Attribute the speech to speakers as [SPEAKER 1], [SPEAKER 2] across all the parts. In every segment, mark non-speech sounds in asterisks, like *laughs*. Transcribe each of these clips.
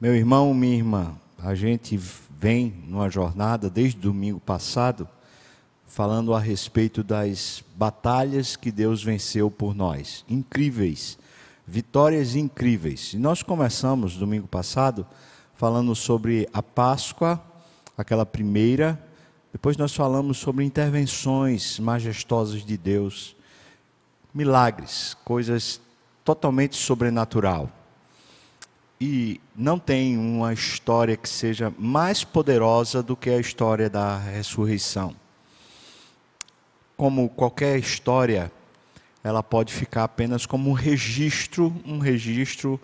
[SPEAKER 1] Meu irmão, minha irmã, a gente vem numa jornada desde domingo passado falando a respeito das batalhas que Deus venceu por nós. Incríveis, vitórias incríveis. E nós começamos domingo passado falando sobre a Páscoa, aquela primeira. Depois nós falamos sobre intervenções majestosas de Deus, milagres, coisas totalmente sobrenatural e não tem uma história que seja mais poderosa do que a história da ressurreição. Como qualquer história, ela pode ficar apenas como um registro, um registro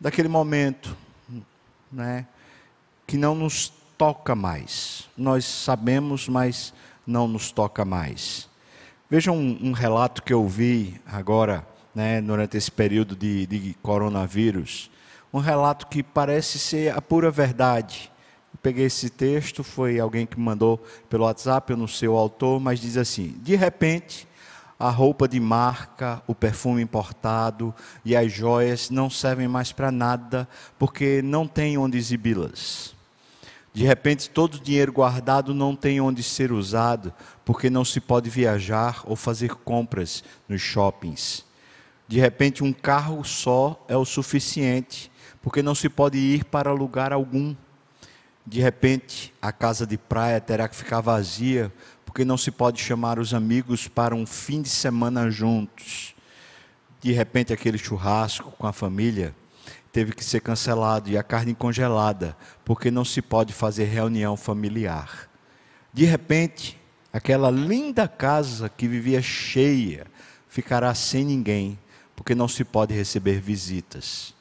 [SPEAKER 1] daquele momento, né, que não nos toca mais. Nós sabemos, mas não nos toca mais. Veja um, um relato que eu vi agora, né, durante esse período de, de coronavírus um relato que parece ser a pura verdade. Eu peguei esse texto, foi alguém que me mandou pelo WhatsApp, eu não sei o autor, mas diz assim: de repente, a roupa de marca, o perfume importado e as joias não servem mais para nada, porque não tem onde exibi-las. De repente, todo o dinheiro guardado não tem onde ser usado, porque não se pode viajar ou fazer compras nos shoppings. De repente, um carro só é o suficiente porque não se pode ir para lugar algum. De repente, a casa de praia terá que ficar vazia, porque não se pode chamar os amigos para um fim de semana juntos. De repente, aquele churrasco com a família teve que ser cancelado e a carne congelada, porque não se pode fazer reunião familiar. De repente, aquela linda casa que vivia cheia ficará sem ninguém, porque não se pode receber visitas.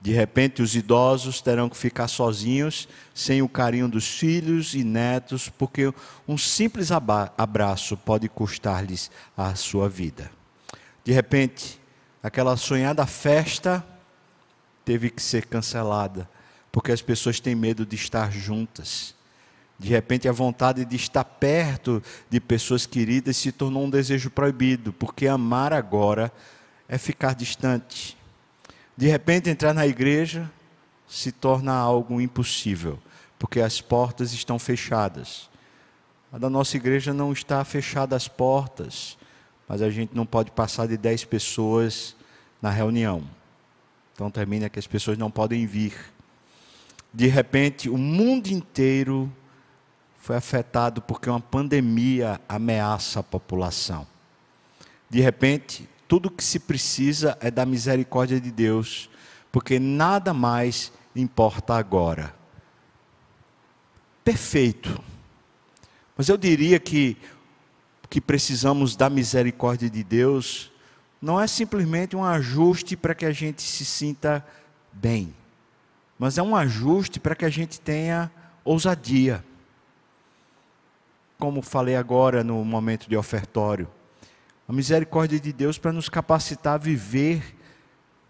[SPEAKER 1] De repente, os idosos terão que ficar sozinhos, sem o carinho dos filhos e netos, porque um simples abraço pode custar-lhes a sua vida. De repente, aquela sonhada festa teve que ser cancelada, porque as pessoas têm medo de estar juntas. De repente, a vontade de estar perto de pessoas queridas se tornou um desejo proibido, porque amar agora é ficar distante. De repente, entrar na igreja se torna algo impossível, porque as portas estão fechadas. A da nossa igreja não está fechada as portas, mas a gente não pode passar de 10 pessoas na reunião. Então termina que as pessoas não podem vir. De repente, o mundo inteiro foi afetado porque uma pandemia ameaça a população. De repente, tudo que se precisa é da misericórdia de Deus, porque nada mais importa agora. Perfeito. Mas eu diria que que precisamos da misericórdia de Deus não é simplesmente um ajuste para que a gente se sinta bem, mas é um ajuste para que a gente tenha ousadia. Como falei agora no momento de ofertório, a misericórdia de Deus para nos capacitar a viver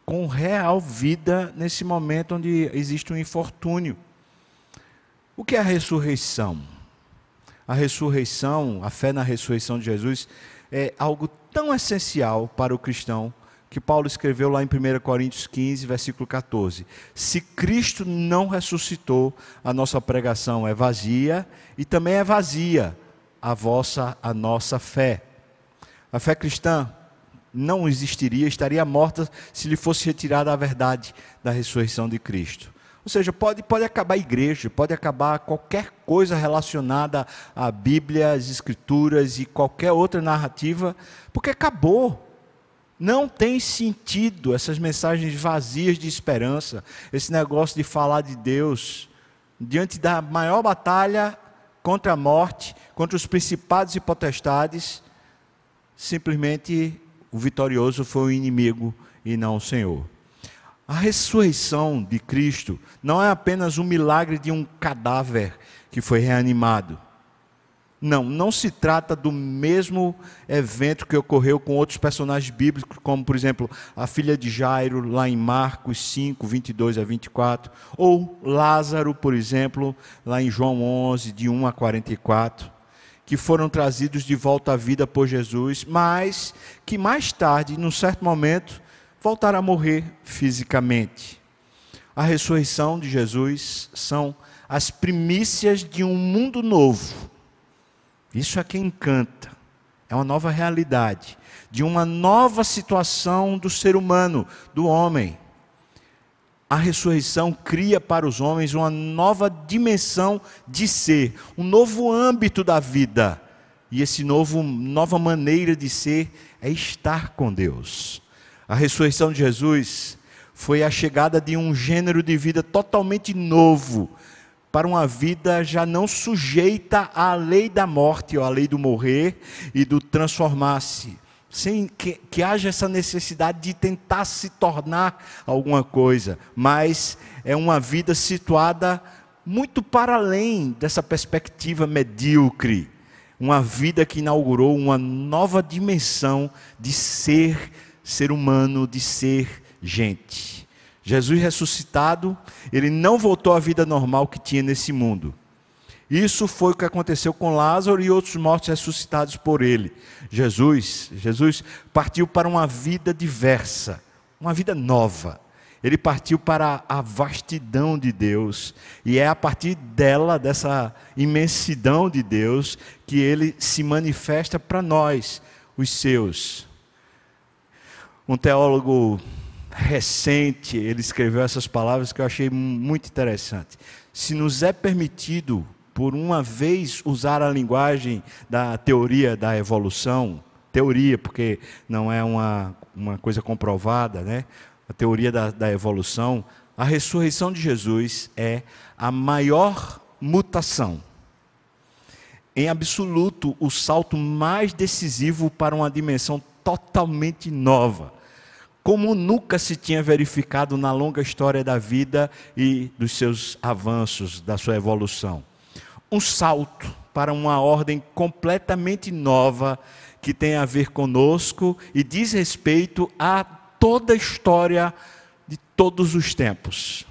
[SPEAKER 1] com real vida nesse momento onde existe um infortúnio. O que é a ressurreição? A ressurreição, a fé na ressurreição de Jesus, é algo tão essencial para o cristão que Paulo escreveu lá em 1 Coríntios 15, versículo 14: Se Cristo não ressuscitou, a nossa pregação é vazia e também é vazia a vossa, a nossa fé. A fé cristã não existiria, estaria morta se lhe fosse retirada a verdade da ressurreição de Cristo. Ou seja, pode, pode acabar a igreja, pode acabar qualquer coisa relacionada à Bíblia, às Escrituras e qualquer outra narrativa, porque acabou. Não tem sentido essas mensagens vazias de esperança, esse negócio de falar de Deus diante da maior batalha contra a morte, contra os principados e potestades simplesmente o vitorioso foi o inimigo e não o Senhor. A ressurreição de Cristo não é apenas um milagre de um cadáver que foi reanimado. Não, não se trata do mesmo evento que ocorreu com outros personagens bíblicos, como, por exemplo, a filha de Jairo, lá em Marcos 5, 22 a 24, ou Lázaro, por exemplo, lá em João 11, de 1 a 44 que foram trazidos de volta à vida por Jesus, mas que mais tarde, num certo momento, voltaram a morrer fisicamente. a ressurreição de Jesus são as primícias de um mundo novo. Isso é que encanta. É uma nova realidade, de uma nova situação do ser humano, do homem. A ressurreição cria para os homens uma nova dimensão de ser, um novo âmbito da vida. E esse novo nova maneira de ser é estar com Deus. A ressurreição de Jesus foi a chegada de um gênero de vida totalmente novo, para uma vida já não sujeita à lei da morte ou à lei do morrer e do transformar-se, sem que, que haja essa necessidade de tentar se tornar alguma coisa, mas é uma vida situada muito para além dessa perspectiva medíocre, uma vida que inaugurou uma nova dimensão de ser ser humano, de ser gente. Jesus ressuscitado, ele não voltou à vida normal que tinha nesse mundo. Isso foi o que aconteceu com Lázaro e outros mortos ressuscitados por ele. Jesus, Jesus partiu para uma vida diversa, uma vida nova. Ele partiu para a vastidão de Deus, e é a partir dela, dessa imensidão de Deus, que ele se manifesta para nós, os seus. Um teólogo recente, ele escreveu essas palavras que eu achei muito interessante. Se nos é permitido, por uma vez, usar a linguagem da teoria da evolução, teoria, porque não é uma, uma coisa comprovada, né? A teoria da, da evolução, a ressurreição de Jesus é a maior mutação. Em absoluto, o salto mais decisivo para uma dimensão totalmente nova como nunca se tinha verificado na longa história da vida e dos seus avanços, da sua evolução. Um salto para uma ordem completamente nova que tem a ver conosco e diz respeito a toda a história de todos os tempos.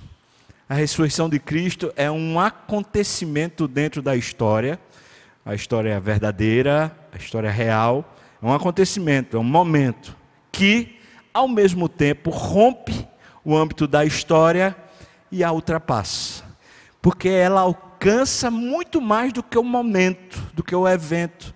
[SPEAKER 1] A ressurreição de Cristo é um acontecimento dentro da história, a história verdadeira, a história real, é um acontecimento, é um momento que ao mesmo tempo rompe o âmbito da história e a ultrapassa. Porque ela alcança muito mais do que o momento, do que o evento.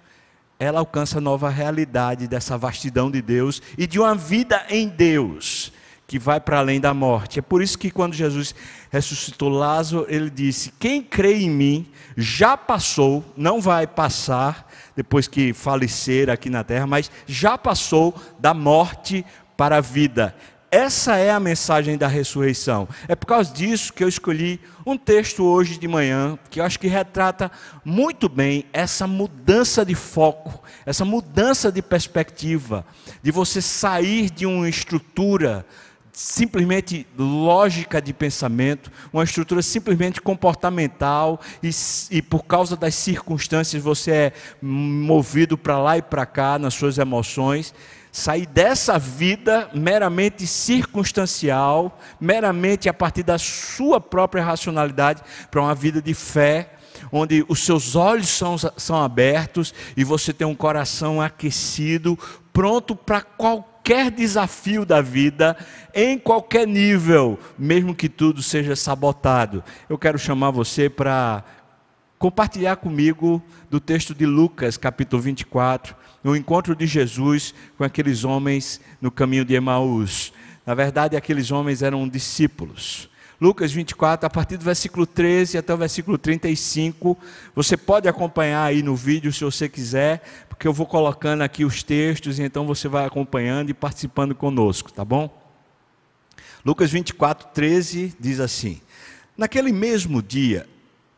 [SPEAKER 1] Ela alcança a nova realidade dessa vastidão de Deus e de uma vida em Deus que vai para além da morte. É por isso que quando Jesus ressuscitou Lázaro, ele disse: Quem crê em mim já passou, não vai passar depois que falecer aqui na terra, mas já passou da morte para a vida. Essa é a mensagem da ressurreição. É por causa disso que eu escolhi um texto hoje de manhã, que eu acho que retrata muito bem essa mudança de foco, essa mudança de perspectiva, de você sair de uma estrutura simplesmente lógica de pensamento, uma estrutura simplesmente comportamental, e, e por causa das circunstâncias você é movido para lá e para cá nas suas emoções sair dessa vida meramente circunstancial, meramente a partir da sua própria racionalidade, para uma vida de fé, onde os seus olhos são, são abertos e você tem um coração aquecido, pronto para qualquer desafio da vida, em qualquer nível, mesmo que tudo seja sabotado. Eu quero chamar você para compartilhar comigo do texto de Lucas, capítulo 24 no encontro de Jesus com aqueles homens no caminho de Emaús. Na verdade, aqueles homens eram discípulos. Lucas 24, a partir do versículo 13 até o versículo 35. Você pode acompanhar aí no vídeo se você quiser, porque eu vou colocando aqui os textos e então você vai acompanhando e participando conosco, tá bom? Lucas 24, 13 diz assim: Naquele mesmo dia,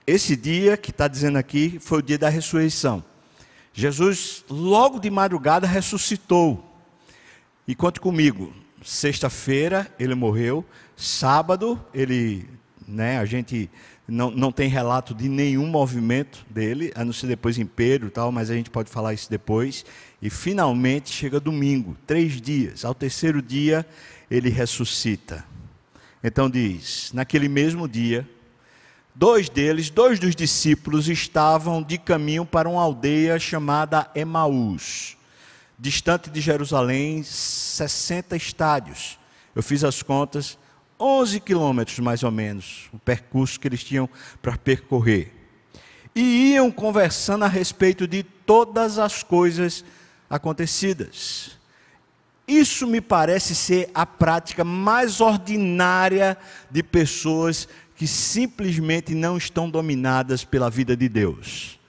[SPEAKER 1] esse dia que está dizendo aqui foi o dia da ressurreição. Jesus, logo de madrugada, ressuscitou. E conte comigo, sexta-feira ele morreu, sábado ele, né, a gente não, não tem relato de nenhum movimento dele, a não ser depois em Pedro e tal, mas a gente pode falar isso depois. E finalmente chega domingo, três dias. Ao terceiro dia ele ressuscita. Então diz: naquele mesmo dia, Dois deles, dois dos discípulos, estavam de caminho para uma aldeia chamada Emaús, distante de Jerusalém, 60 estádios. Eu fiz as contas, 11 quilômetros mais ou menos, o percurso que eles tinham para percorrer. E iam conversando a respeito de todas as coisas acontecidas. Isso me parece ser a prática mais ordinária de pessoas que simplesmente não estão dominadas pela vida de Deus.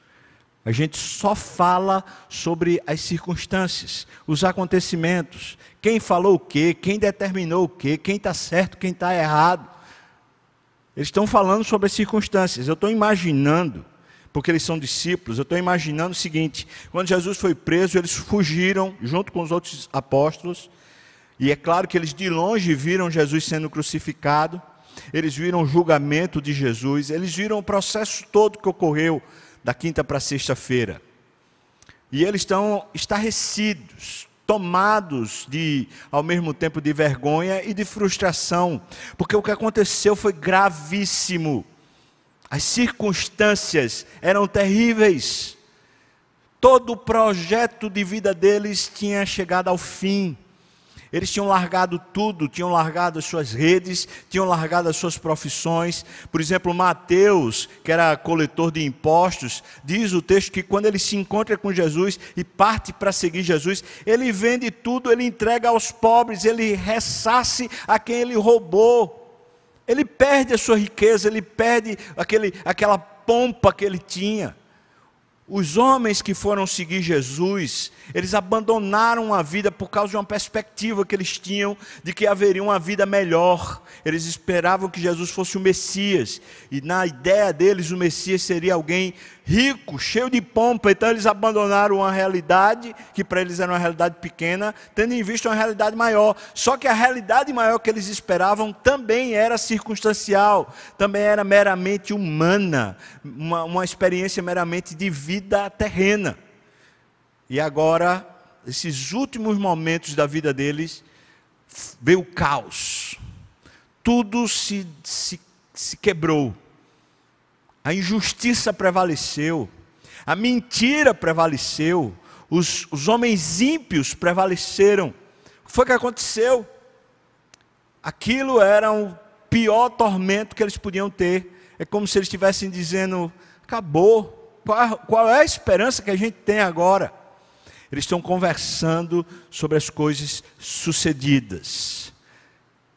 [SPEAKER 1] A gente só fala sobre as circunstâncias, os acontecimentos, quem falou o quê, quem determinou o quê, quem está certo, quem está errado. Eles estão falando sobre as circunstâncias. Eu estou imaginando, porque eles são discípulos, eu estou imaginando o seguinte: quando Jesus foi preso, eles fugiram junto com os outros apóstolos, e é claro que eles de longe viram Jesus sendo crucificado, eles viram o julgamento de Jesus, eles viram o processo todo que ocorreu da quinta para sexta-feira. E eles estão estarrecidos, tomados de, ao mesmo tempo, de vergonha e de frustração, porque o que aconteceu foi gravíssimo. As circunstâncias eram terríveis. Todo o projeto de vida deles tinha chegado ao fim. Eles tinham largado tudo, tinham largado as suas redes, tinham largado as suas profissões. Por exemplo, Mateus, que era coletor de impostos, diz o texto que quando ele se encontra com Jesus e parte para seguir Jesus, ele vende tudo, ele entrega aos pobres, ele ressasse a quem ele roubou. Ele perde a sua riqueza, ele perde aquele, aquela pompa que ele tinha. Os homens que foram seguir Jesus, eles abandonaram a vida por causa de uma perspectiva que eles tinham de que haveria uma vida melhor. Eles esperavam que Jesus fosse o Messias, e na ideia deles, o Messias seria alguém rico, cheio de pompa. Então, eles abandonaram uma realidade que para eles era uma realidade pequena, tendo em vista uma realidade maior. Só que a realidade maior que eles esperavam também era circunstancial, também era meramente humana, uma, uma experiência meramente de vida terrena. E agora, esses últimos momentos da vida deles, veio o caos. Tudo se, se, se quebrou. A injustiça prevaleceu. A mentira prevaleceu. Os, os homens ímpios prevaleceram. O que foi que aconteceu? Aquilo era o pior tormento que eles podiam ter. É como se eles estivessem dizendo: acabou. Qual, qual é a esperança que a gente tem agora? Eles estão conversando sobre as coisas sucedidas.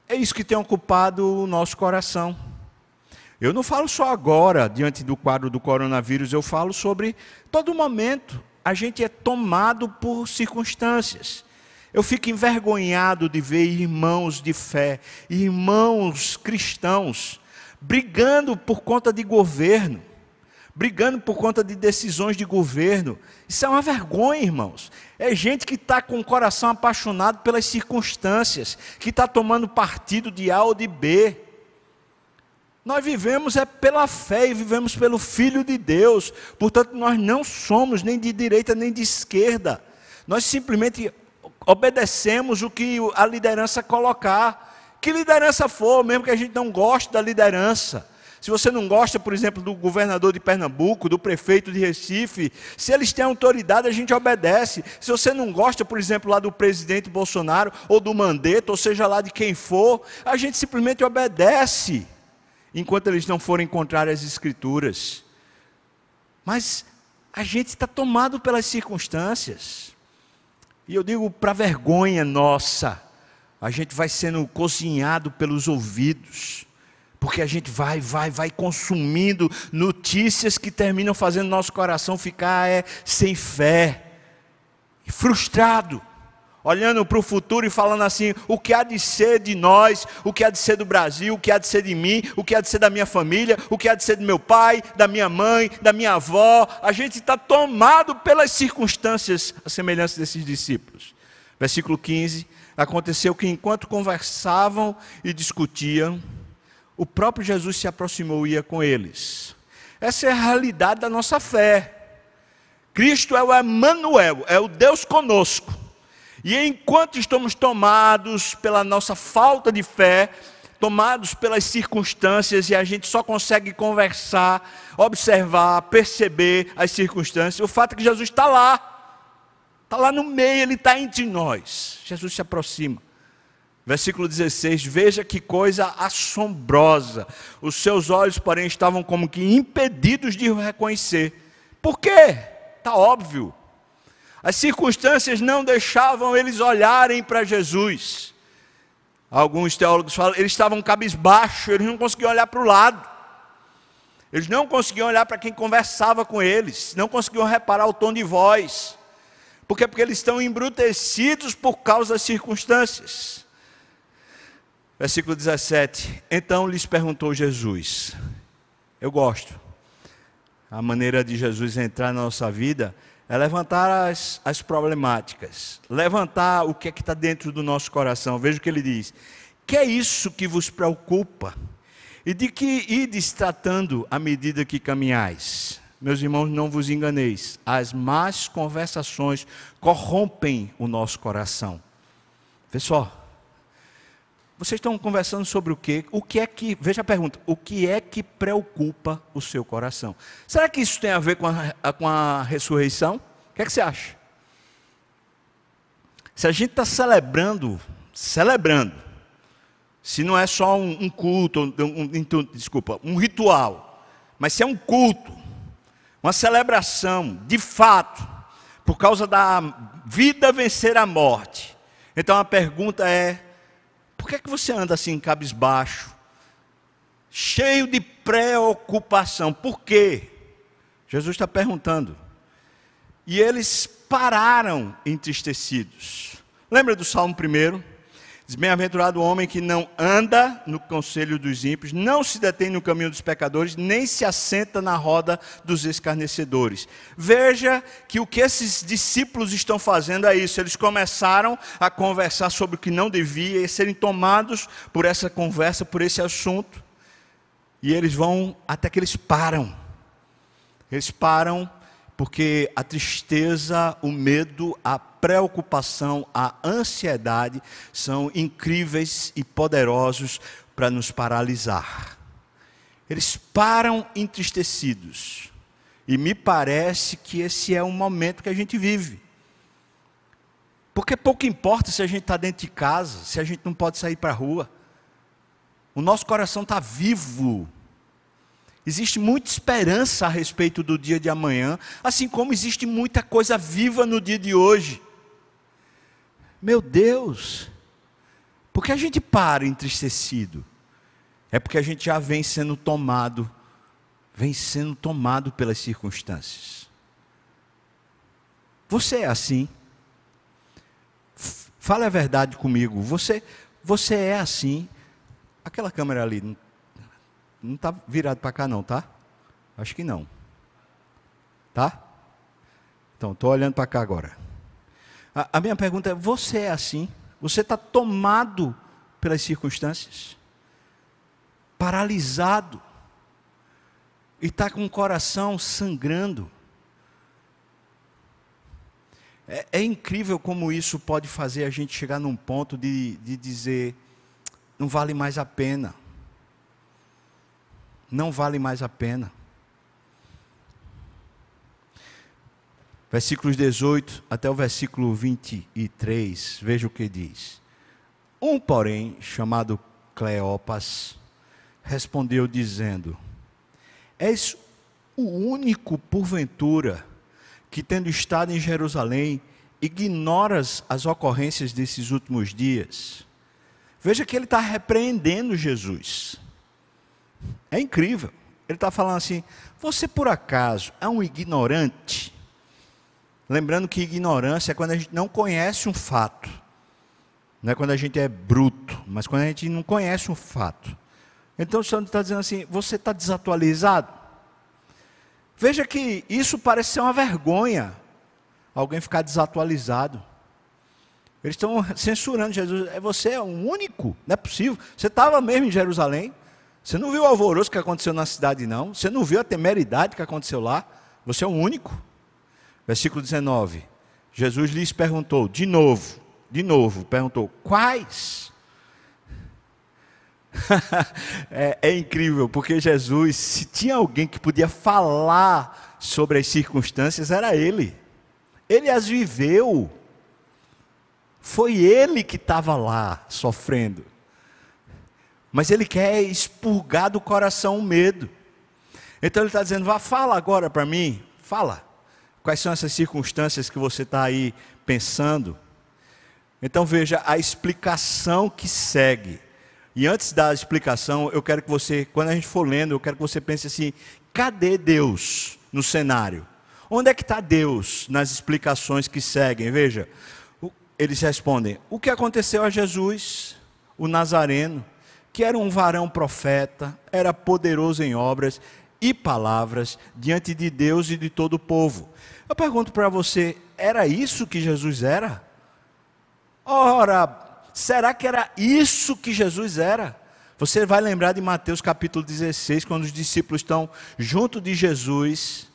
[SPEAKER 1] É isso que tem ocupado o nosso coração. Eu não falo só agora, diante do quadro do coronavírus, eu falo sobre todo momento. A gente é tomado por circunstâncias. Eu fico envergonhado de ver irmãos de fé, irmãos cristãos, brigando por conta de governo brigando por conta de decisões de governo. Isso é uma vergonha, irmãos. É gente que está com o coração apaixonado pelas circunstâncias, que está tomando partido de A ou de B. Nós vivemos é pela fé e vivemos pelo Filho de Deus. Portanto, nós não somos nem de direita nem de esquerda. Nós simplesmente obedecemos o que a liderança colocar. Que liderança for, mesmo que a gente não goste da liderança. Se você não gosta, por exemplo, do governador de Pernambuco, do prefeito de Recife, se eles têm autoridade, a gente obedece. Se você não gosta, por exemplo, lá do presidente Bolsonaro, ou do Mandetta, ou seja lá de quem for, a gente simplesmente obedece, enquanto eles não forem encontrar as escrituras. Mas a gente está tomado pelas circunstâncias. E eu digo para vergonha nossa, a gente vai sendo cozinhado pelos ouvidos porque a gente vai, vai, vai consumindo notícias que terminam fazendo nosso coração ficar é, sem fé, frustrado, olhando para o futuro e falando assim: o que há de ser de nós, o que há de ser do Brasil, o que há de ser de mim, o que há de ser da minha família, o que há de ser do meu pai, da minha mãe, da minha avó. A gente está tomado pelas circunstâncias, a semelhança desses discípulos. Versículo 15: Aconteceu que enquanto conversavam e discutiam, o próprio Jesus se aproximou e ia com eles. Essa é a realidade da nossa fé. Cristo é o Emmanuel, é o Deus conosco. E enquanto estamos tomados pela nossa falta de fé, tomados pelas circunstâncias e a gente só consegue conversar, observar, perceber as circunstâncias, o fato é que Jesus está lá, está lá no meio, ele está entre nós. Jesus se aproxima. Versículo 16: Veja que coisa assombrosa. Os seus olhos, porém, estavam como que impedidos de o reconhecer. Por quê? Está óbvio. As circunstâncias não deixavam eles olharem para Jesus. Alguns teólogos falam, eles estavam cabisbaixos, eles não conseguiam olhar para o lado. Eles não conseguiam olhar para quem conversava com eles, não conseguiam reparar o tom de voz. Por quê? Porque eles estão embrutecidos por causa das circunstâncias. Versículo 17: Então lhes perguntou Jesus. Eu gosto. A maneira de Jesus entrar na nossa vida é levantar as, as problemáticas, levantar o que é que está dentro do nosso coração. Veja o que ele diz: Que é isso que vos preocupa? E de que ides tratando à medida que caminhais? Meus irmãos, não vos enganeis, as más conversações corrompem o nosso coração. Vê só, vocês estão conversando sobre o quê? O que é que, veja a pergunta, o que é que preocupa o seu coração? Será que isso tem a ver com a, com a ressurreição? O que é que você acha? Se a gente está celebrando, celebrando, se não é só um, um culto, um, um, desculpa, um ritual, mas se é um culto, uma celebração, de fato, por causa da vida vencer a morte. Então a pergunta é: por que, é que você anda assim, cabisbaixo? Cheio de preocupação. Por quê? Jesus está perguntando. E eles pararam entristecidos. Lembra do Salmo 1? Diz: Bem-aventurado o homem que não anda no conselho dos ímpios, não se detém no caminho dos pecadores, nem se assenta na roda dos escarnecedores. Veja que o que esses discípulos estão fazendo é isso. Eles começaram a conversar sobre o que não devia e serem tomados por essa conversa, por esse assunto. E eles vão até que eles param. Eles param porque a tristeza, o medo, a preocupação, a ansiedade são incríveis e poderosos para nos paralisar. Eles param entristecidos. E me parece que esse é o momento que a gente vive. Porque pouco importa se a gente está dentro de casa, se a gente não pode sair para a rua. O nosso coração está vivo Existe muita esperança a respeito do dia de amanhã, assim como existe muita coisa viva no dia de hoje. Meu Deus, por que a gente para entristecido? É porque a gente já vem sendo tomado, vem sendo tomado pelas circunstâncias. Você é assim? Fale a verdade comigo. Você, você é assim? Aquela câmera ali, não está virado para cá, não, tá? Acho que não. Tá? Então, estou olhando para cá agora. A, a, minha pergunta é: você é assim? Você está tomado pelas circunstâncias? Paralisado? E está com o coração sangrando? É, é, incrível como isso pode fazer a gente chegar num ponto de, de dizer: não vale mais a pena não vale mais a pena. Versículos 18 até o versículo 23, veja o que diz. Um, porém, chamado Cleopas, respondeu dizendo: És o único, porventura, que tendo estado em Jerusalém, ignoras as ocorrências desses últimos dias. Veja que ele está repreendendo Jesus. É incrível. Ele está falando assim: você por acaso é um ignorante? Lembrando que ignorância é quando a gente não conhece um fato. Não é quando a gente é bruto, mas quando a gente não conhece um fato. Então o Senhor está dizendo assim: você está desatualizado? Veja que isso parece ser uma vergonha, alguém ficar desatualizado. Eles estão censurando Jesus. É você é o único, não é possível. Você estava mesmo em Jerusalém, você não viu o alvoroço que aconteceu na cidade, não? Você não viu a temeridade que aconteceu lá? Você é o único. Versículo 19. Jesus lhes perguntou, de novo, de novo, perguntou: quais? *laughs* é, é, incrível, porque Jesus, se tinha alguém que podia falar sobre as circunstâncias, era ele. Ele as viveu. Foi ele que estava lá sofrendo. Mas ele quer expurgar do coração o medo. Então ele está dizendo: vá, fala agora para mim, fala. Quais são essas circunstâncias que você está aí pensando? Então veja a explicação que segue. E antes da explicação, eu quero que você, quando a gente for lendo, eu quero que você pense assim: cadê Deus no cenário? Onde é que está Deus nas explicações que seguem? Veja, eles respondem: o que aconteceu a Jesus, o Nazareno, que era um varão profeta, era poderoso em obras e palavras diante de Deus e de todo o povo. Eu pergunto para você: era isso que Jesus era? Ora, será que era isso que Jesus era? Você vai lembrar de Mateus capítulo 16, quando os discípulos estão junto de Jesus,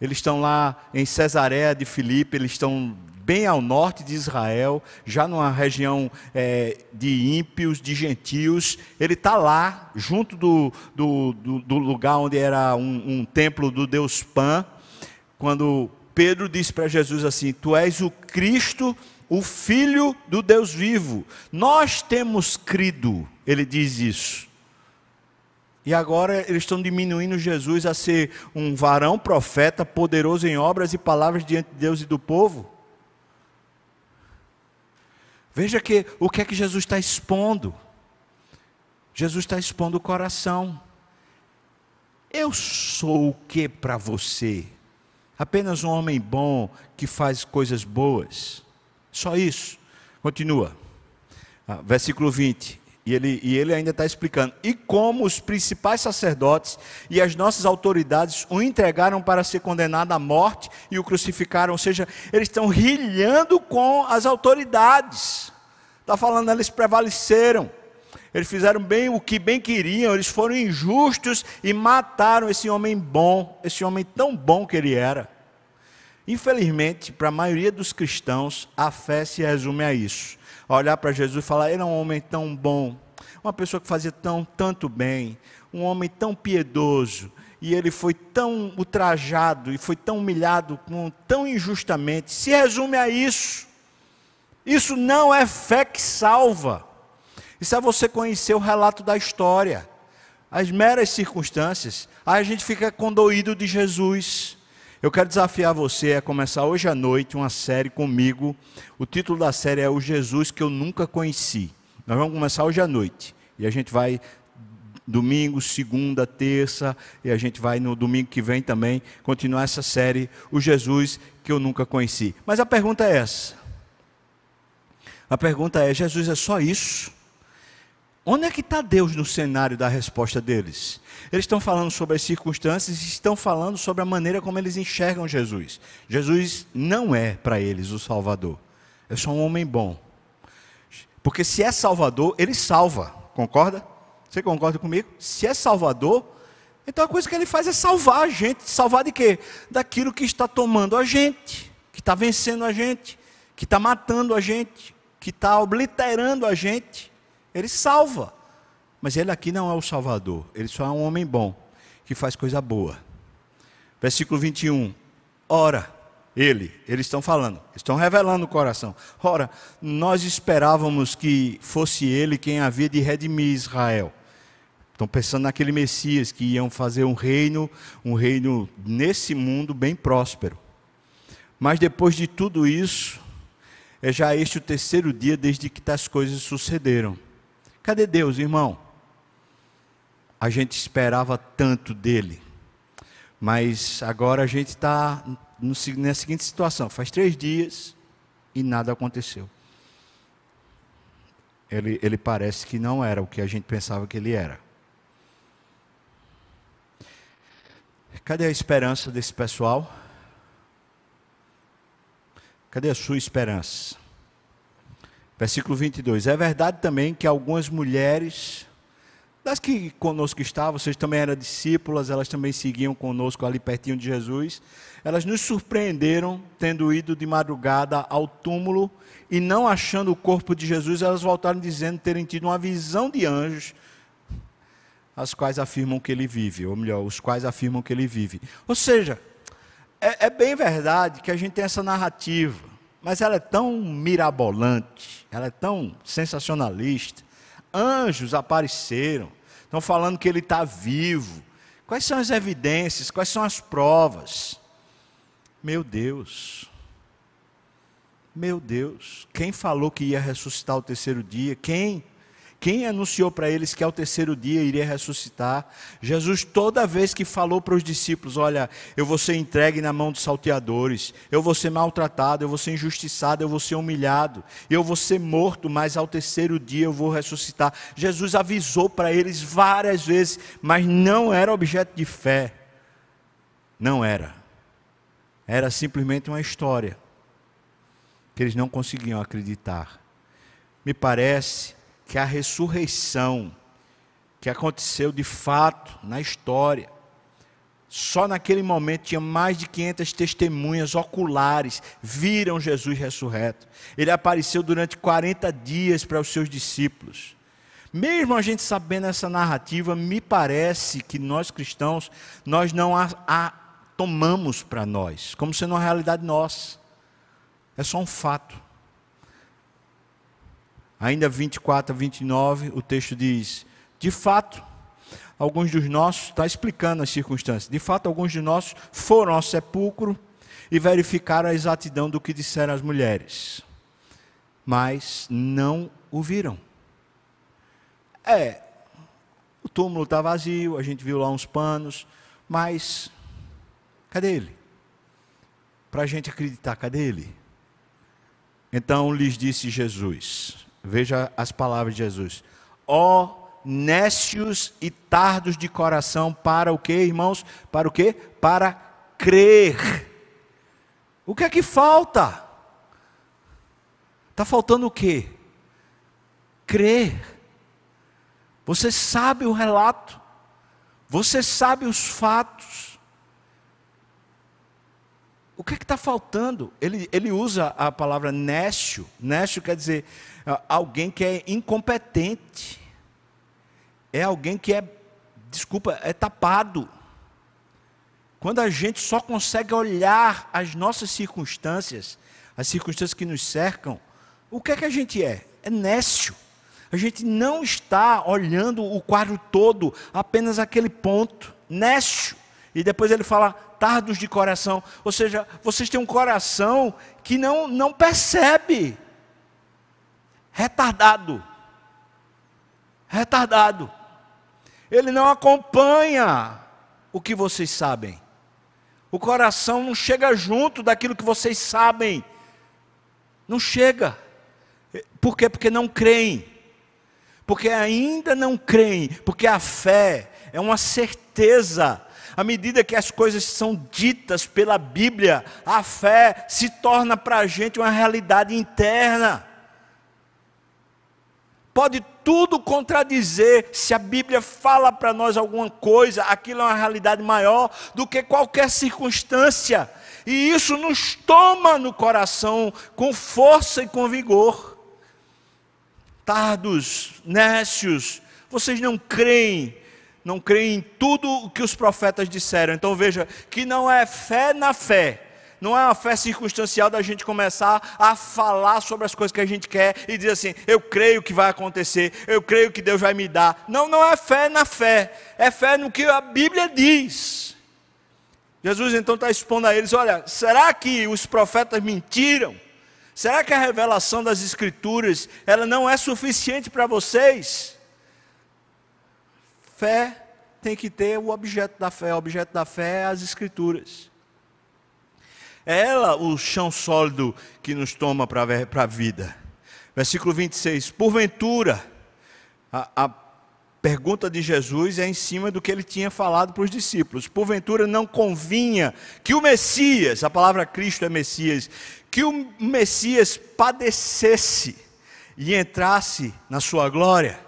[SPEAKER 1] eles estão lá em Cesareia de Filipe, eles estão bem ao norte de Israel, já numa região é, de ímpios, de gentios. Ele está lá, junto do, do, do, do, lugar onde era um, um templo do deus Pan, quando Pedro disse para Jesus assim: Tu és o Cristo, o Filho do Deus vivo. Nós temos crido, ele diz isso. E agora eles estão diminuindo Jesus a ser um varão profeta, poderoso em obras e palavras diante de Deus e do povo. Veja que o que é que Jesus está expondo? Jesus está expondo o coração. Eu sou o que para você? Apenas um homem bom que faz coisas boas. Só isso. Continua. Ah, versículo 20. E ele, e ele ainda está explicando. E como os principais sacerdotes e as nossas autoridades o entregaram para ser condenado à morte e o crucificaram. Ou seja, eles estão rilhando com as autoridades. Está falando, eles prevaleceram. Eles fizeram bem o que bem queriam, eles foram injustos e mataram esse homem bom, esse homem tão bom que ele era. Infelizmente, para a maioria dos cristãos, a fé se resume a isso olhar para Jesus e falar: ele era um homem tão bom, uma pessoa que fazia tão tanto bem, um homem tão piedoso, e ele foi tão ultrajado e foi tão humilhado tão injustamente. Se resume a isso. Isso não é fé que salva. Isso é você conhecer o relato da história, as meras circunstâncias. Aí a gente fica condoído de Jesus. Eu quero desafiar você a começar hoje à noite uma série comigo. O título da série é O Jesus que eu nunca conheci. Nós vamos começar hoje à noite. E a gente vai domingo, segunda, terça, e a gente vai no domingo que vem também continuar essa série, O Jesus que eu nunca conheci. Mas a pergunta é essa. A pergunta é: Jesus é só isso? Onde é que está Deus no cenário da resposta deles? Eles estão falando sobre as circunstâncias e estão falando sobre a maneira como eles enxergam Jesus. Jesus não é para eles o Salvador, é só um homem bom. Porque se é Salvador, ele salva, concorda? Você concorda comigo? Se é Salvador, então a coisa que ele faz é salvar a gente. Salvar de quê? Daquilo que está tomando a gente, que está vencendo a gente, que está matando a gente, que está obliterando a gente. Ele salva. Mas ele aqui não é o Salvador. Ele só é um homem bom, que faz coisa boa. Versículo 21. Ora, ele, eles estão falando, estão revelando o coração. Ora, nós esperávamos que fosse ele quem havia de redimir Israel. Estão pensando naquele Messias que iam fazer um reino, um reino nesse mundo bem próspero. Mas depois de tudo isso, é já este o terceiro dia desde que tais coisas sucederam. Cadê Deus, irmão? A gente esperava tanto dele, mas agora a gente está na seguinte situação: faz três dias e nada aconteceu. Ele, ele parece que não era o que a gente pensava que ele era. Cadê a esperança desse pessoal? Cadê a sua esperança? Versículo 22. É verdade também que algumas mulheres, das que conosco estavam, vocês também eram discípulas, elas também seguiam conosco ali pertinho de Jesus, elas nos surpreenderam tendo ido de madrugada ao túmulo e não achando o corpo de Jesus, elas voltaram dizendo terem tido uma visão de anjos, as quais afirmam que ele vive, ou melhor, os quais afirmam que ele vive. Ou seja, é, é bem verdade que a gente tem essa narrativa mas ela é tão mirabolante, ela é tão sensacionalista. Anjos apareceram, estão falando que ele está vivo. Quais são as evidências? Quais são as provas? Meu Deus, meu Deus, quem falou que ia ressuscitar o terceiro dia? Quem? Quem anunciou para eles que ao terceiro dia iria ressuscitar? Jesus, toda vez que falou para os discípulos: Olha, eu vou ser entregue na mão dos salteadores, eu vou ser maltratado, eu vou ser injustiçado, eu vou ser humilhado, eu vou ser morto, mas ao terceiro dia eu vou ressuscitar. Jesus avisou para eles várias vezes, mas não era objeto de fé. Não era. Era simplesmente uma história que eles não conseguiam acreditar. Me parece que a ressurreição que aconteceu de fato na história, só naquele momento tinha mais de 500 testemunhas oculares, viram Jesus ressurreto. Ele apareceu durante 40 dias para os seus discípulos. Mesmo a gente sabendo essa narrativa, me parece que nós cristãos, nós não a, a tomamos para nós, como sendo uma realidade nossa. É só um fato. Ainda 24 a 29, o texto diz: De fato, alguns dos nossos, está explicando as circunstâncias, de fato, alguns de nós foram ao sepulcro e verificaram a exatidão do que disseram as mulheres, mas não o viram. É, o túmulo está vazio, a gente viu lá uns panos, mas cadê ele? Para a gente acreditar, cadê ele? Então lhes disse Jesus: Veja as palavras de Jesus: Ó oh, e tardos de coração, para o que, irmãos? Para o que? Para crer. O que é que falta? Está faltando o quê? Crer. Você sabe o relato, você sabe os fatos, o que é está faltando? Ele, ele usa a palavra nécio. Nécio quer dizer alguém que é incompetente. É alguém que é, desculpa, é tapado. Quando a gente só consegue olhar as nossas circunstâncias, as circunstâncias que nos cercam, o que é que a gente é? É nécio. A gente não está olhando o quadro todo, apenas aquele ponto. Nécio. E depois ele fala tardos de coração, ou seja, vocês têm um coração que não, não percebe. Retardado. Retardado. Ele não acompanha o que vocês sabem. O coração não chega junto daquilo que vocês sabem. Não chega. Por quê? Porque não creem. Porque ainda não creem. Porque a fé é uma certeza à medida que as coisas são ditas pela Bíblia, a fé se torna para a gente uma realidade interna. Pode tudo contradizer, se a Bíblia fala para nós alguma coisa, aquilo é uma realidade maior do que qualquer circunstância, e isso nos toma no coração com força e com vigor. Tardos, nécios, vocês não creem não creem em tudo o que os profetas disseram. Então veja que não é fé na fé. Não é uma fé circunstancial da gente começar a falar sobre as coisas que a gente quer e dizer assim: eu creio que vai acontecer, eu creio que Deus vai me dar. Não, não é fé na fé, é fé no que a Bíblia diz. Jesus então está expondo a eles: olha, será que os profetas mentiram? Será que a revelação das Escrituras ela não é suficiente para vocês? Fé tem que ter o objeto da fé. O objeto da fé é as Escrituras. É ela o chão sólido que nos toma para a vida. Versículo 26. Porventura, a, a pergunta de Jesus é em cima do que ele tinha falado para os discípulos. Porventura não convinha que o Messias, a palavra Cristo é Messias, que o Messias padecesse e entrasse na sua glória.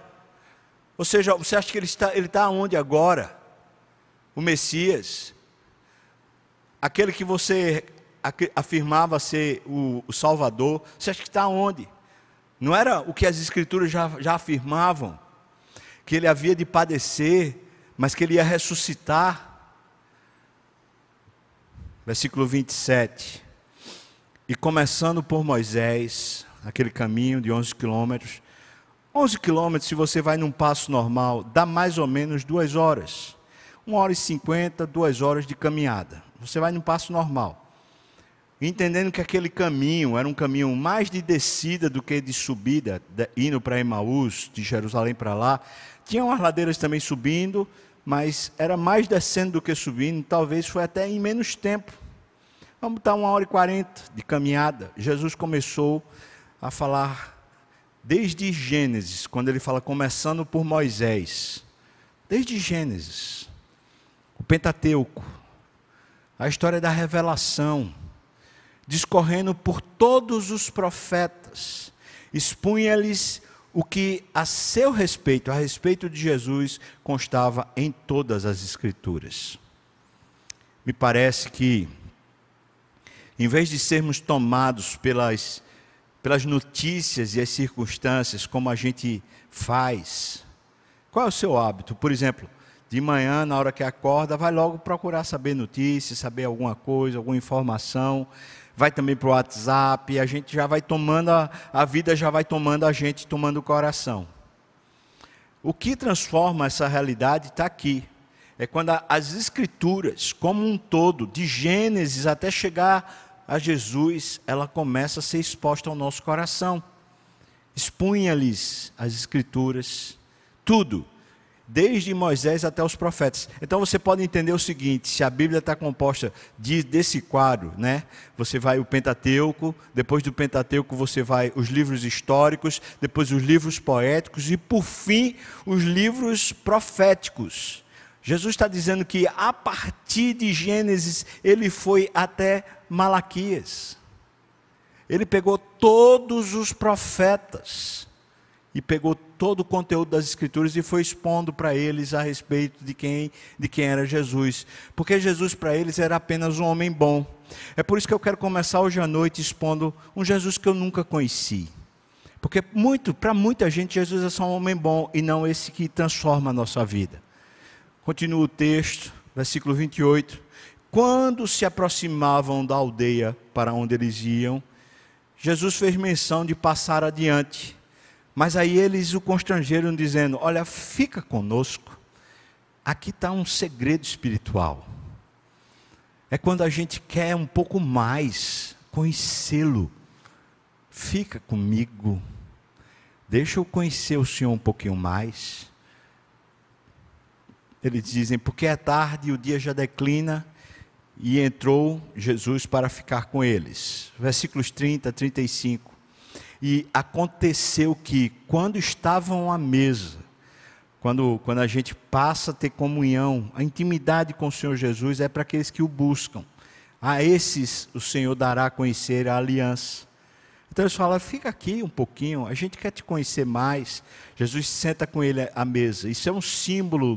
[SPEAKER 1] Ou seja, você acha que ele está, ele está onde agora? O Messias, aquele que você afirmava ser o, o Salvador, você acha que está onde? Não era o que as Escrituras já, já afirmavam? Que ele havia de padecer, mas que ele ia ressuscitar. Versículo 27. E começando por Moisés, aquele caminho de 11 quilômetros. 11 quilômetros, se você vai num passo normal, dá mais ou menos duas horas. Uma hora e cinquenta, duas horas de caminhada. Você vai num passo normal. Entendendo que aquele caminho era um caminho mais de descida do que de subida, indo para Emaús, de Jerusalém para lá. Tinha umas ladeiras também subindo, mas era mais descendo do que subindo, talvez foi até em menos tempo. Vamos estar uma hora e quarenta de caminhada. Jesus começou a falar desde Gênesis, quando ele fala começando por Moisés. Desde Gênesis, o Pentateuco, a história da revelação, discorrendo por todos os profetas, expunha-lhes o que a seu respeito, a respeito de Jesus, constava em todas as Escrituras. Me parece que, em vez de sermos tomados pelas, pelas notícias e as circunstâncias, como a gente faz, qual é o seu hábito? Por exemplo, de manhã, na hora que acorda, vai logo procurar saber notícias, saber alguma coisa, alguma informação vai também para o WhatsApp, a gente já vai tomando, a, a vida já vai tomando a gente, tomando o coração. O que transforma essa realidade está aqui. É quando as escrituras, como um todo, de Gênesis até chegar a Jesus, ela começa a ser exposta ao nosso coração. Expunha-lhes as escrituras, tudo desde Moisés até os profetas. Então você pode entender o seguinte: se a Bíblia está composta de, desse quadro, né? Você vai o Pentateuco, depois do Pentateuco você vai os livros históricos, depois os livros poéticos e por fim os livros proféticos. Jesus está dizendo que a partir de Gênesis ele foi até Malaquias. Ele pegou todos os profetas e pegou todo o conteúdo das escrituras e foi expondo para eles a respeito de quem, de quem era Jesus. Porque Jesus para eles era apenas um homem bom. É por isso que eu quero começar hoje à noite expondo um Jesus que eu nunca conheci. Porque muito, para muita gente Jesus é só um homem bom e não esse que transforma a nossa vida. Continua o texto, versículo 28. Quando se aproximavam da aldeia para onde eles iam, Jesus fez menção de passar adiante mas aí eles o constrangeram dizendo: Olha, fica conosco. Aqui está um segredo espiritual. É quando a gente quer um pouco mais conhecê-lo. Fica comigo. Deixa eu conhecer o Senhor um pouquinho mais. Eles dizem: Porque é tarde e o dia já declina. E entrou Jesus para ficar com eles. Versículos 30, 35. E aconteceu que, quando estavam à mesa, quando, quando a gente passa a ter comunhão, a intimidade com o Senhor Jesus é para aqueles que o buscam. A esses o Senhor dará a conhecer a aliança. Então eles falam: fica aqui um pouquinho, a gente quer te conhecer mais. Jesus senta com ele à mesa. Isso é um símbolo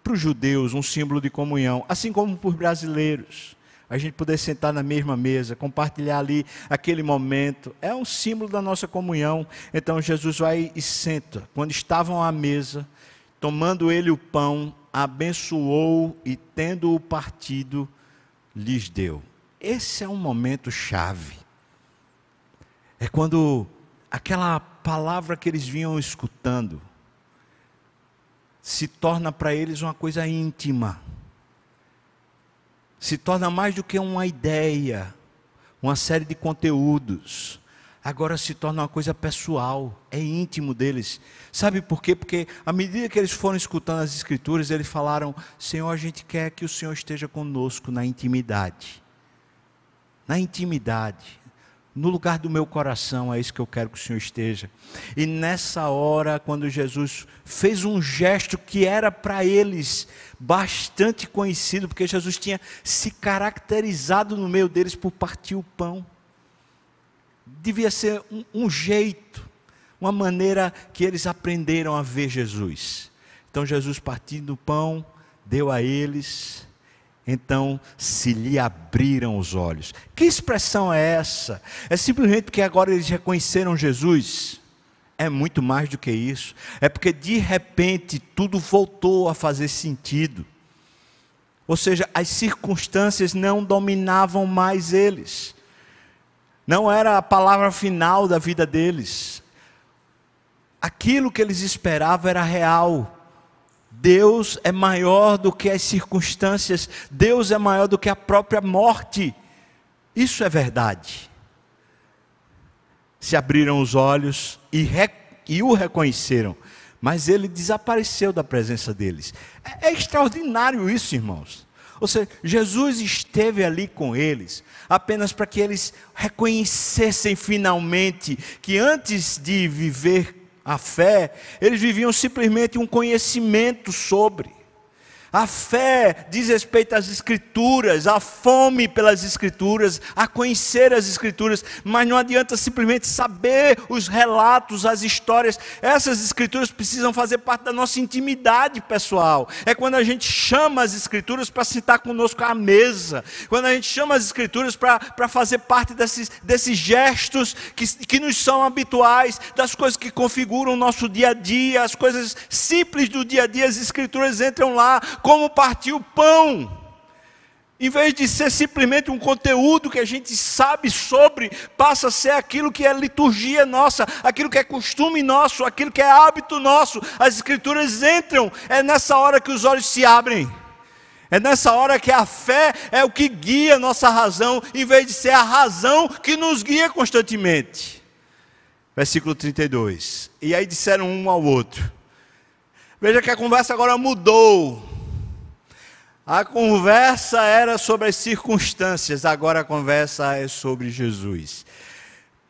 [SPEAKER 1] para os judeus, um símbolo de comunhão, assim como para os brasileiros a gente poder sentar na mesma mesa, compartilhar ali aquele momento, é um símbolo da nossa comunhão. Então Jesus vai e senta. Quando estavam à mesa, tomando ele o pão, abençoou e tendo o partido, lhes deu. Esse é um momento chave. É quando aquela palavra que eles vinham escutando se torna para eles uma coisa íntima se torna mais do que uma ideia, uma série de conteúdos. Agora se torna uma coisa pessoal, é íntimo deles. Sabe por quê? Porque à medida que eles foram escutando as Escrituras, eles falaram: Senhor, a gente quer que o Senhor esteja conosco na intimidade. Na intimidade no lugar do meu coração, é isso que eu quero que o Senhor esteja. E nessa hora, quando Jesus fez um gesto que era para eles bastante conhecido, porque Jesus tinha se caracterizado no meio deles por partir o pão. Devia ser um, um jeito, uma maneira que eles aprenderam a ver Jesus. Então, Jesus partindo o pão, deu a eles então se lhe abriram os olhos. Que expressão é essa? É simplesmente porque agora eles reconheceram Jesus? É muito mais do que isso. É porque de repente tudo voltou a fazer sentido. Ou seja, as circunstâncias não dominavam mais eles. não era a palavra final da vida deles. Aquilo que eles esperavam era real. Deus é maior do que as circunstâncias, Deus é maior do que a própria morte. Isso é verdade. Se abriram os olhos e, e o reconheceram, mas ele desapareceu da presença deles. É, é extraordinário isso, irmãos. Ou seja, Jesus esteve ali com eles, apenas para que eles reconhecessem finalmente que antes de viver a fé, eles viviam simplesmente um conhecimento sobre. A fé diz respeito às Escrituras, a fome pelas Escrituras, a conhecer as Escrituras, mas não adianta simplesmente saber os relatos, as histórias. Essas Escrituras precisam fazer parte da nossa intimidade pessoal. É quando a gente chama as Escrituras para sentar conosco à mesa, quando a gente chama as Escrituras para fazer parte desses, desses gestos que, que nos são habituais, das coisas que configuram o nosso dia a dia, as coisas simples do dia a dia, as Escrituras entram lá como partir o pão. Em vez de ser simplesmente um conteúdo que a gente sabe sobre, passa a ser aquilo que é liturgia nossa, aquilo que é costume nosso, aquilo que é hábito nosso. As Escrituras entram, é nessa hora que os olhos se abrem. É nessa hora que a fé é o que guia a nossa razão, em vez de ser a razão que nos guia constantemente. Versículo 32. E aí disseram um ao outro. Veja que a conversa agora mudou. A conversa era sobre as circunstâncias, agora a conversa é sobre Jesus.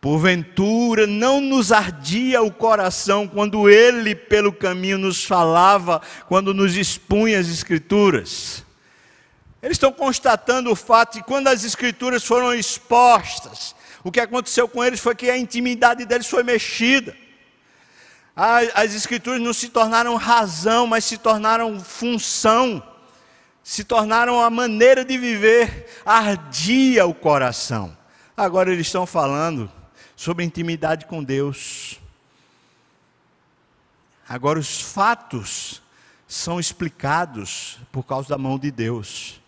[SPEAKER 1] Porventura não nos ardia o coração quando ele pelo caminho nos falava, quando nos expunha as Escrituras. Eles estão constatando o fato de quando as Escrituras foram expostas, o que aconteceu com eles foi que a intimidade deles foi mexida. As Escrituras não se tornaram razão, mas se tornaram função se tornaram a maneira de viver, ardia o coração. Agora eles estão falando sobre intimidade com Deus. Agora os fatos são explicados por causa da mão de Deus.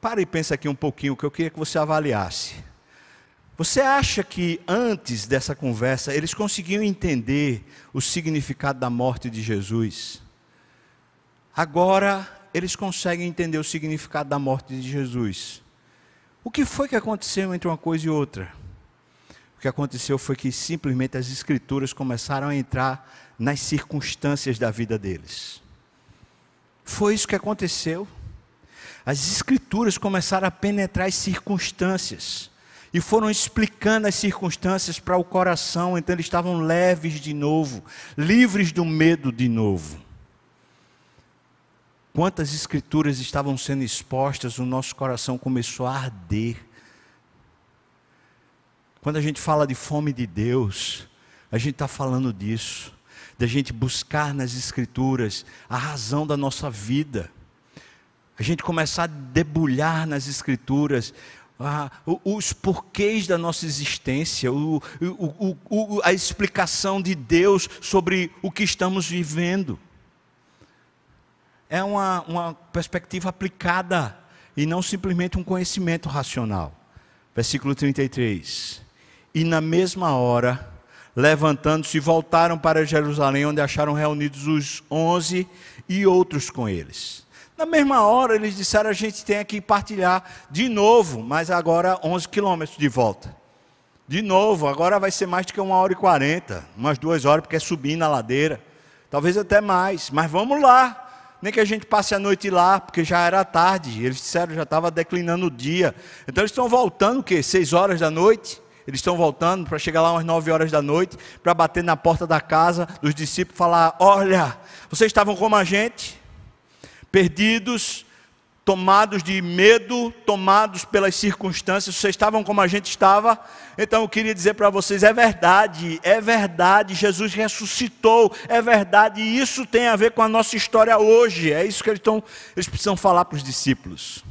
[SPEAKER 1] Para e pensa aqui um pouquinho, que eu queria que você avaliasse. Você acha que antes dessa conversa eles conseguiam entender o significado da morte de Jesus? Agora eles conseguem entender o significado da morte de Jesus. O que foi que aconteceu entre uma coisa e outra? O que aconteceu foi que simplesmente as Escrituras começaram a entrar nas circunstâncias da vida deles. Foi isso que aconteceu. As Escrituras começaram a penetrar as circunstâncias e foram explicando as circunstâncias para o coração, então eles estavam leves de novo, livres do medo de novo. Quantas escrituras estavam sendo expostas, o nosso coração começou a arder. Quando a gente fala de fome de Deus, a gente está falando disso, da gente buscar nas Escrituras a razão da nossa vida, a gente começar a debulhar nas Escrituras ah, os porquês da nossa existência, o, o, o, a explicação de Deus sobre o que estamos vivendo é uma, uma perspectiva aplicada e não simplesmente um conhecimento racional. Versículo 33. E na mesma hora, levantando-se, voltaram para Jerusalém, onde acharam reunidos os onze e outros com eles. Na mesma hora, eles disseram: a gente tem que partilhar de novo, mas agora 11 quilômetros de volta. De novo, agora vai ser mais do que uma hora e quarenta, umas duas horas, porque é subir na ladeira. Talvez até mais, mas vamos lá nem que a gente passe a noite lá, porque já era tarde. Eles disseram já estava declinando o dia. Então eles estão voltando o quê? Seis horas da noite? Eles estão voltando para chegar lá umas nove horas da noite, para bater na porta da casa dos discípulos falar: Olha, vocês estavam como a gente, perdidos, tomados de medo, tomados pelas circunstâncias, vocês estavam como a gente estava. Então eu queria dizer para vocês: é verdade, é verdade, Jesus ressuscitou, é verdade, e isso tem a ver com a nossa história hoje. É isso que eles, estão, eles precisam falar para os discípulos.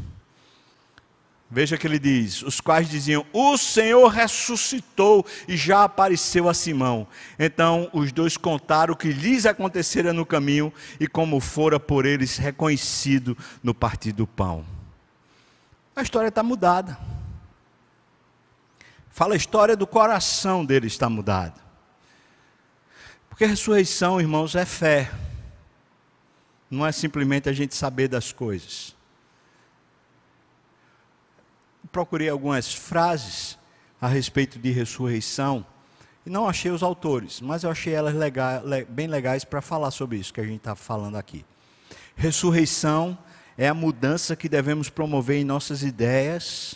[SPEAKER 1] Veja que ele diz: os quais diziam, o Senhor ressuscitou e já apareceu a Simão. Então os dois contaram o que lhes acontecera no caminho e como fora por eles reconhecido no partir do pão. A história está mudada. Fala a história do coração dele está mudado. Porque a ressurreição, irmãos, é fé. Não é simplesmente a gente saber das coisas. Procurei algumas frases a respeito de ressurreição e não achei os autores, mas eu achei elas bem legais para falar sobre isso que a gente está falando aqui. Ressurreição é a mudança que devemos promover em nossas ideias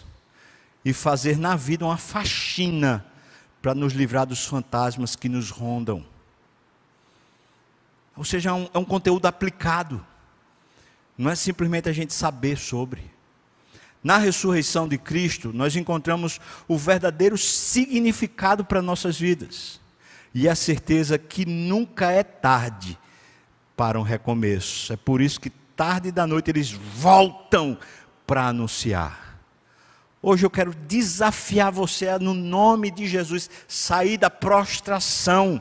[SPEAKER 1] e fazer na vida uma faxina para nos livrar dos fantasmas que nos rondam. Ou seja, é um, é um conteúdo aplicado, não é simplesmente a gente saber sobre. Na ressurreição de Cristo, nós encontramos o verdadeiro significado para nossas vidas e a certeza que nunca é tarde para um recomeço. É por isso que tarde da noite eles voltam para anunciar. Hoje eu quero desafiar você no nome de Jesus, sair da prostração.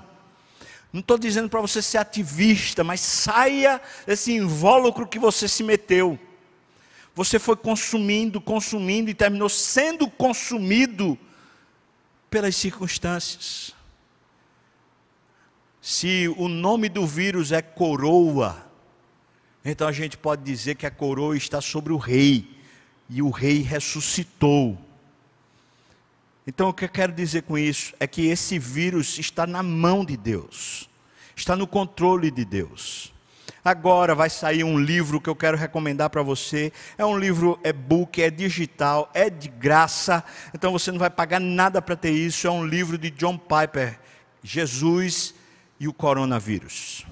[SPEAKER 1] Não estou dizendo para você ser ativista, mas saia desse invólucro que você se meteu. Você foi consumindo, consumindo e terminou sendo consumido pelas circunstâncias. Se o nome do vírus é coroa, então a gente pode dizer que a coroa está sobre o rei, e o rei ressuscitou. Então o que eu quero dizer com isso é que esse vírus está na mão de Deus, está no controle de Deus. Agora vai sair um livro que eu quero recomendar para você. É um livro e-book, é digital, é de graça. Então você não vai pagar nada para ter isso. É um livro de John Piper, Jesus e o coronavírus.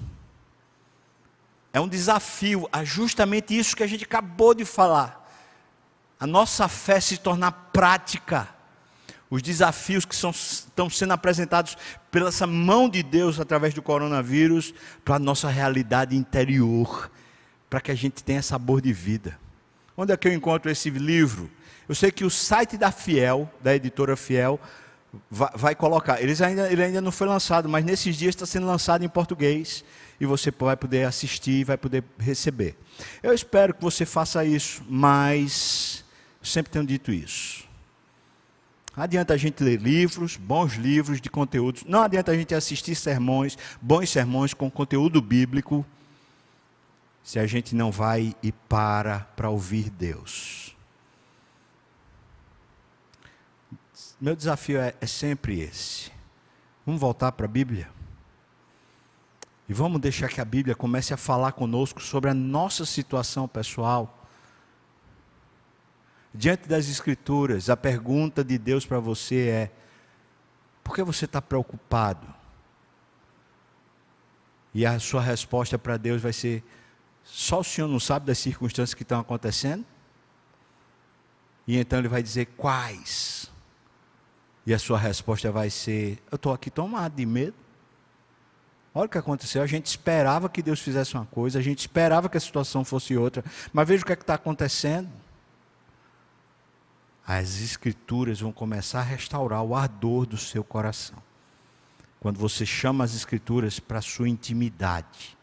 [SPEAKER 1] É um desafio, é justamente isso que a gente acabou de falar. A nossa fé se tornar prática os desafios que são, estão sendo apresentados pela essa mão de Deus através do coronavírus para a nossa realidade interior, para que a gente tenha sabor de vida. Onde é que eu encontro esse livro? Eu sei que o site da Fiel, da editora Fiel, vai, vai colocar. Eles ainda, ele ainda não foi lançado, mas nesses dias está sendo lançado em português e você vai poder assistir e vai poder receber. Eu espero que você faça isso, mas eu sempre tenho dito isso. Adianta a gente ler livros, bons livros de conteúdos. Não adianta a gente assistir sermões, bons sermões com conteúdo bíblico, se a gente não vai e para para ouvir Deus. Meu desafio é, é sempre esse. Vamos voltar para a Bíblia? E vamos deixar que a Bíblia comece a falar conosco sobre a nossa situação pessoal diante das Escrituras, a pergunta de Deus para você é: por que você está preocupado? E a sua resposta para Deus vai ser: só o Senhor não sabe das circunstâncias que estão acontecendo? E então ele vai dizer: quais? E a sua resposta vai ser: eu estou aqui tomado de medo. Olha o que aconteceu. A gente esperava que Deus fizesse uma coisa, a gente esperava que a situação fosse outra, mas veja o que é está acontecendo as Escrituras vão começar a restaurar o ardor do seu coração. Quando você chama as Escrituras para a sua intimidade,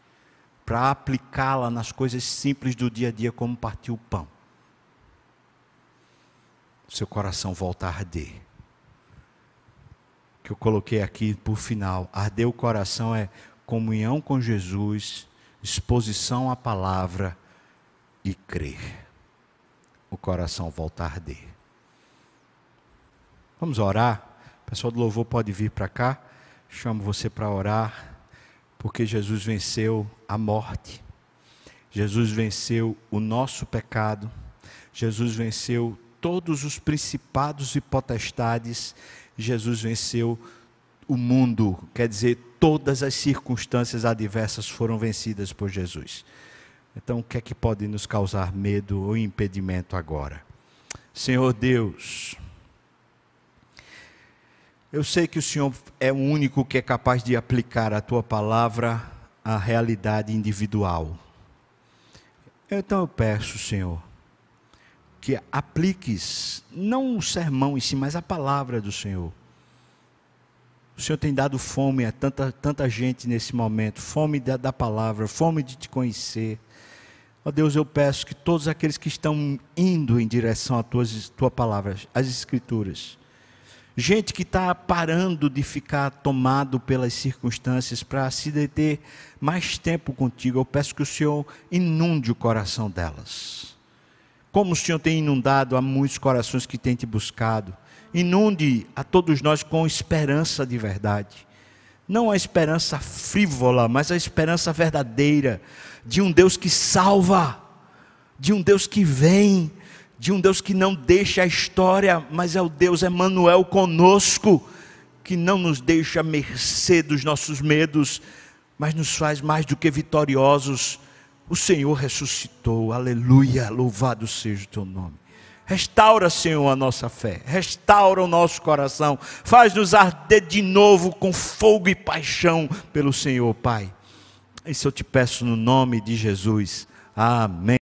[SPEAKER 1] para aplicá-la nas coisas simples do dia a dia, como partir o pão, seu coração volta a arder. Que eu coloquei aqui por final, arder o coração é comunhão com Jesus, exposição à palavra e crer. O coração volta a arder. Vamos orar? O pessoal do louvor pode vir para cá. Chamo você para orar, porque Jesus venceu a morte. Jesus venceu o nosso pecado. Jesus venceu todos os principados e potestades. Jesus venceu o mundo, quer dizer, todas as circunstâncias adversas foram vencidas por Jesus. Então, o que é que pode nos causar medo ou impedimento agora? Senhor Deus, eu sei que o Senhor é o único que é capaz de aplicar a tua palavra à realidade individual. Então eu peço, Senhor, que apliques não o sermão em si, mas a palavra do Senhor. O Senhor tem dado fome a tanta, tanta gente nesse momento, fome da, da palavra, fome de te conhecer. Ó oh Deus, eu peço que todos aqueles que estão indo em direção à tua, tua palavra, as Escrituras, Gente que está parando de ficar tomado pelas circunstâncias para se deter mais tempo contigo. Eu peço que o Senhor inunde o coração delas. Como o Senhor tem inundado a muitos corações que têm te buscado. Inunde a todos nós com esperança de verdade. Não a esperança frívola, mas a esperança verdadeira de um Deus que salva, de um Deus que vem, de um Deus que não deixa a história, mas é o Deus Emmanuel conosco, que não nos deixa à mercê dos nossos medos, mas nos faz mais do que vitoriosos. O Senhor ressuscitou, aleluia, louvado seja o teu nome. Restaura, Senhor, a nossa fé, restaura o nosso coração, faz-nos arder de novo com fogo e paixão pelo Senhor, Pai. Isso eu te peço no nome de Jesus. Amém.